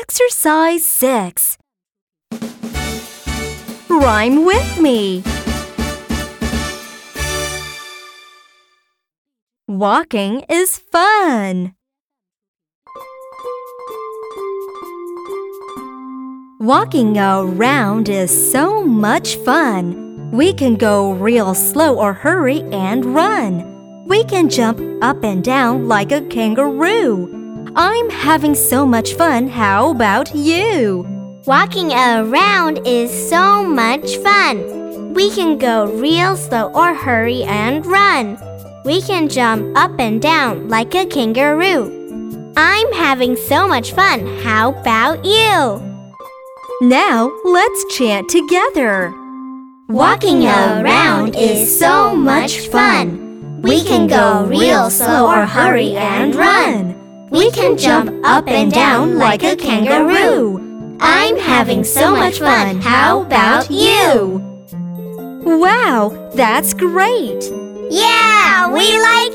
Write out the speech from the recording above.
Exercise 6. Rhyme with me. Walking is fun. Walking around is so much fun. We can go real slow or hurry and run. We can jump up and down like a kangaroo. I'm having so much fun. How about you? Walking around is so much fun. We can go real slow or hurry and run. We can jump up and down like a kangaroo. I'm having so much fun. How about you? Now let's chant together. Walking around is so much fun. We can go real slow or hurry and run. We can jump up and down like a kangaroo. I'm having so much fun. How about you? Wow, that's great! Yeah, we like